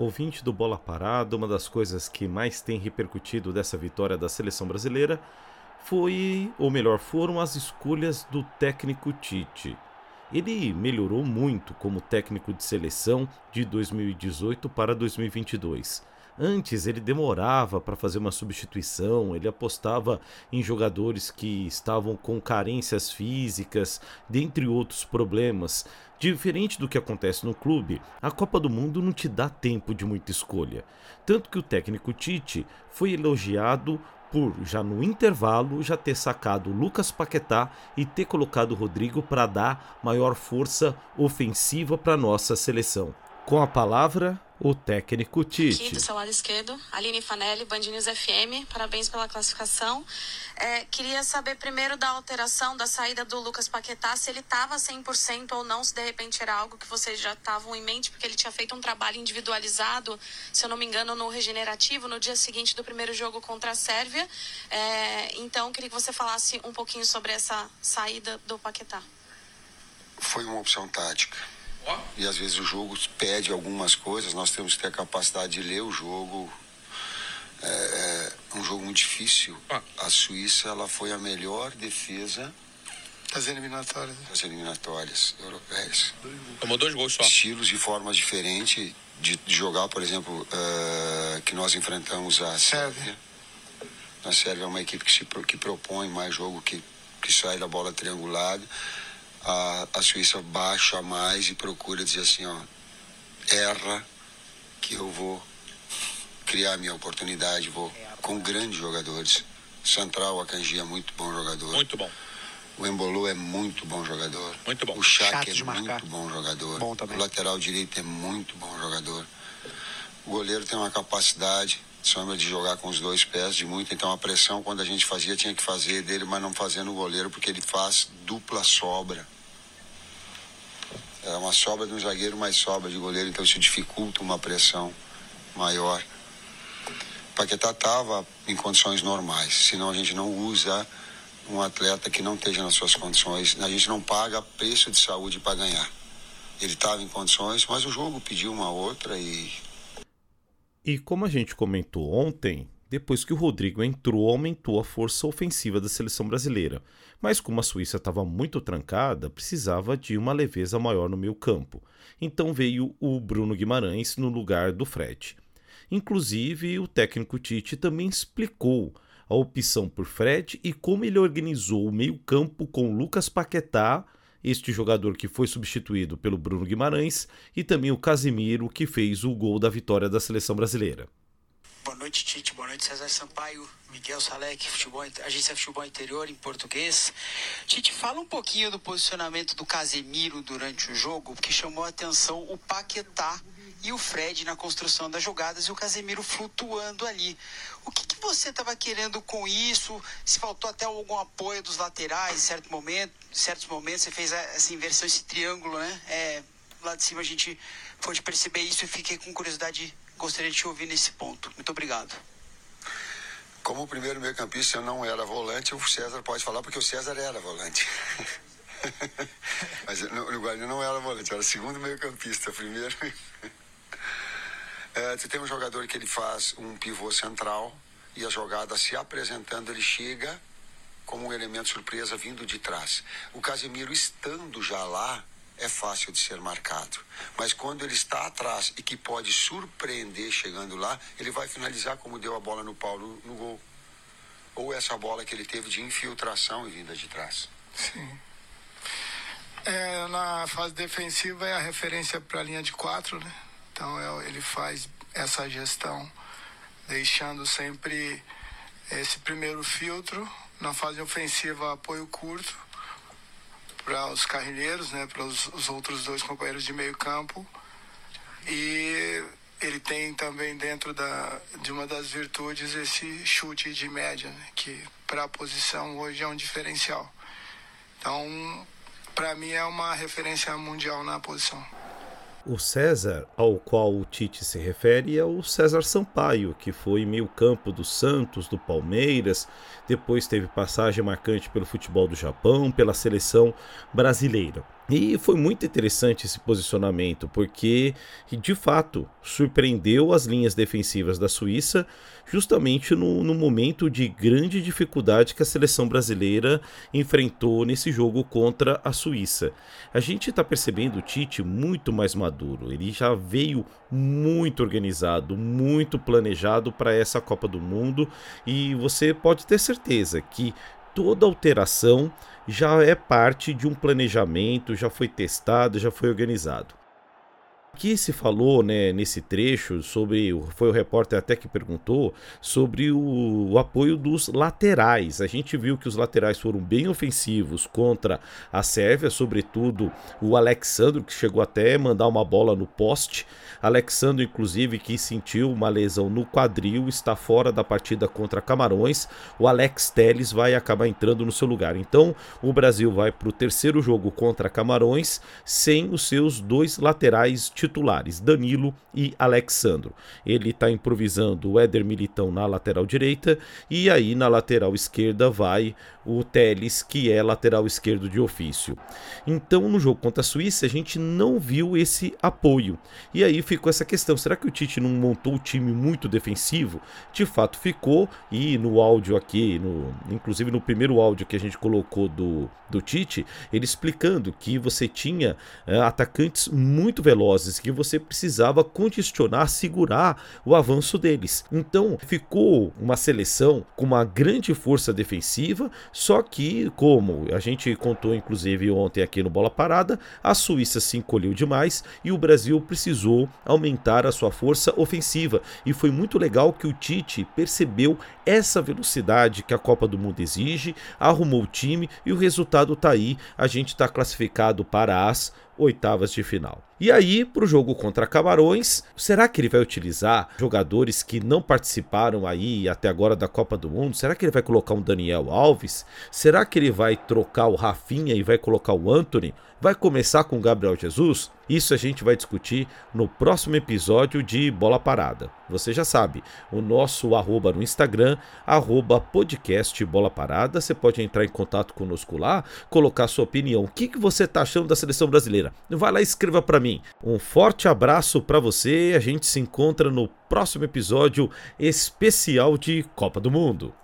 Ouvinte do Bola Parada, uma das coisas que mais tem repercutido dessa vitória da seleção brasileira foi, ou melhor, foram as escolhas do técnico Tite. Ele melhorou muito como técnico de seleção de 2018 para 2022. Antes ele demorava para fazer uma substituição, ele apostava em jogadores que estavam com carências físicas, dentre outros problemas. Diferente do que acontece no clube, a Copa do Mundo não te dá tempo de muita escolha. Tanto que o técnico Tite foi elogiado por já no intervalo já ter sacado Lucas Paquetá e ter colocado o Rodrigo para dar maior força ofensiva para nossa seleção. Com a palavra, o técnico Tite. Aqui do seu lado esquerdo, Aline Fanelli, Band News FM, parabéns pela classificação. É, queria saber primeiro da alteração, da saída do Lucas Paquetá, se ele estava 100% ou não, se de repente era algo que vocês já estavam em mente, porque ele tinha feito um trabalho individualizado, se eu não me engano, no regenerativo, no dia seguinte do primeiro jogo contra a Sérvia. É, então, queria que você falasse um pouquinho sobre essa saída do Paquetá. Foi uma opção tática e às vezes o jogo pede algumas coisas, nós temos que ter a capacidade de ler o jogo. É, é um jogo muito difícil. A Suíça ela foi a melhor defesa das eliminatórias. Das eliminatórias europeias. Tomou dois gols só. Estilos e formas diferentes de, de jogar, por exemplo, uh, que nós enfrentamos a Sérvia. A Sérvia é uma equipe que, se, que propõe mais jogo, que, que sai da bola triangulada a, a Suíça baixa mais e procura dizer assim, ó, erra que eu vou criar a minha oportunidade, vou com grandes jogadores. Central, o Akanji é muito bom jogador. Muito bom. O Embolu é muito bom jogador. Muito bom. O Chak é muito bom jogador. Bom o lateral direito é muito bom jogador. O goleiro tem uma capacidade sombra de jogar com os dois pés de muito, então a pressão quando a gente fazia tinha que fazer dele, mas não fazendo o goleiro porque ele faz dupla sobra. É uma sobra de um zagueiro, mais sobra de goleiro, então isso dificulta uma pressão maior. Paquetá estava em condições normais, senão a gente não usa um atleta que não esteja nas suas condições, a gente não paga preço de saúde para ganhar. Ele estava em condições, mas o jogo pediu uma outra e e como a gente comentou ontem, depois que o Rodrigo entrou, aumentou a força ofensiva da seleção brasileira. Mas como a Suíça estava muito trancada, precisava de uma leveza maior no meio campo. Então veio o Bruno Guimarães no lugar do Fred. Inclusive, o técnico Tite também explicou a opção por Fred e como ele organizou o meio campo com Lucas Paquetá este jogador que foi substituído pelo Bruno Guimarães e também o Casimiro, que fez o gol da vitória da seleção brasileira. Boa noite, Tite. Boa noite, César Sampaio, Miguel Salek, futebol, agência Futebol Interior em português. Tite, fala um pouquinho do posicionamento do Casemiro durante o jogo, que chamou a atenção o Paquetá e o Fred na construção das jogadas e o Casemiro flutuando ali. O que, que você estava querendo com isso? Se faltou até algum apoio dos laterais em certo momento, em certos momentos você fez essa inversão, esse triângulo, né? É, lá de cima a gente pôde perceber isso e fiquei com curiosidade, gostaria de te ouvir nesse ponto. Muito obrigado. Como o primeiro meio campista eu não era volante, o César pode falar porque o César era volante. Mas no, no Guarani não era volante, era segundo meio campista, primeiro. É, você tem um jogador que ele faz um pivô central e a jogada se apresentando, ele chega como um elemento surpresa vindo de trás. O Casemiro estando já lá é fácil de ser marcado, mas quando ele está atrás e que pode surpreender chegando lá, ele vai finalizar como deu a bola no Paulo no gol. Ou essa bola que ele teve de infiltração e vinda de trás. Sim. É, na fase defensiva é a referência para a linha de quatro, né? Então é, ele faz essa gestão, deixando sempre esse primeiro filtro na fase ofensiva apoio curto para os carrilheiros, né, para os, os outros dois companheiros de meio campo e ele tem também dentro da, de uma das virtudes esse chute de média, né, que para a posição hoje é um diferencial. Então, para mim é uma referência mundial na posição. O César, ao qual o Tite se refere, é o César Sampaio, que foi meio-campo do Santos, do Palmeiras, depois teve passagem marcante pelo futebol do Japão, pela seleção brasileira. E foi muito interessante esse posicionamento, porque de fato surpreendeu as linhas defensivas da Suíça, justamente no, no, momento de grande dificuldade que a seleção brasileira enfrentou nesse jogo contra a Suíça. A gente está percebendo o Tite muito mais maduro, ele já veio muito organizado, muito planejado para essa Copa do Mundo, e você pode ter certeza que toda alteração já é parte de um planejamento, já foi testado, já foi organizado. Aqui se falou né, nesse trecho sobre. Foi o repórter até que perguntou sobre o, o, apoio dos laterais. A gente viu que os laterais foram bem ofensivos contra a Sérvia, sobretudo o Alexandro, que chegou até mandar uma bola no poste. Alexandro, inclusive, que sentiu uma lesão no quadril, está fora da partida contra Camarões. O Alex Teles vai acabar entrando no seu lugar. Então, o Brasil vai para o terceiro jogo contra Camarões sem os seus dois laterais titulares, Danilo e Alexandro. Ele está improvisando o Éder Militão na lateral direita e aí na lateral esquerda vai o Teles, que é lateral esquerdo de ofício. Então, no jogo contra a Suíça, a gente não viu esse apoio. E aí ficou essa questão: será que o Tite não montou o time muito defensivo? De fato, ficou. E no áudio aqui, no, inclusive no primeiro áudio que a gente colocou do, do Tite, ele explicando que você tinha é, atacantes muito velozes que você precisava condicionar, segurar o avanço deles. Então ficou uma seleção com uma grande força defensiva, só que, como a gente contou inclusive ontem aqui no Bola Parada, a Suíça se encolheu demais e o Brasil precisou aumentar a sua força ofensiva. E foi muito legal que o Tite percebeu essa velocidade que a Copa do Mundo exige, arrumou o time e o resultado está aí. A gente está classificado para as oitavas de final. E aí, para o jogo contra Camarões, será que ele vai utilizar jogadores que não participaram aí até agora da Copa do Mundo? Será que ele vai colocar um Daniel Alves? Será que ele vai trocar o Rafinha e vai colocar o Anthony? Vai começar com o Gabriel Jesus? Isso a gente vai discutir no próximo episódio de Bola Parada. Você já sabe, o nosso arroba no Instagram, arroba podcast Bola Parada. Você pode entrar em contato conosco lá, colocar sua opinião. O que, que você está achando da seleção brasileira? Vai lá e escreva para mim. Um forte abraço para você. A gente se encontra no próximo episódio especial de Copa do Mundo.